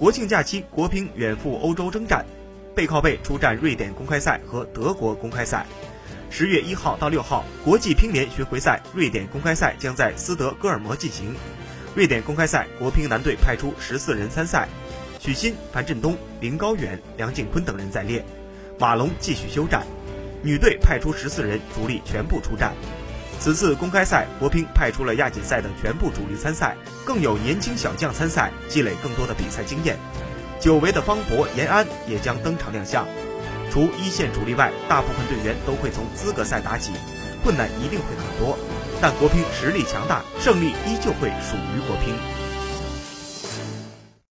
国庆假期，国乒远赴欧洲征战，背靠背出战瑞典公开赛和德国公开赛。十月一号到六号，国际乒联巡回赛瑞典公开赛将在斯德哥尔摩进行。瑞典公开赛，国乒男队派出十四人参赛，许昕、樊振东、林高远、梁靖昆等人在列，马龙继续休战。女队派出十四人主力全部出战。此次公开赛，国乒派出了亚锦赛的全部主力参赛，更有年轻小将参赛，积累更多的比赛经验。久违的方博、延安也将登场亮相。除一线主力外，大部分队员都会从资格赛打起，困难一定会很多。但国乒实力强大，胜利依旧会属于国乒。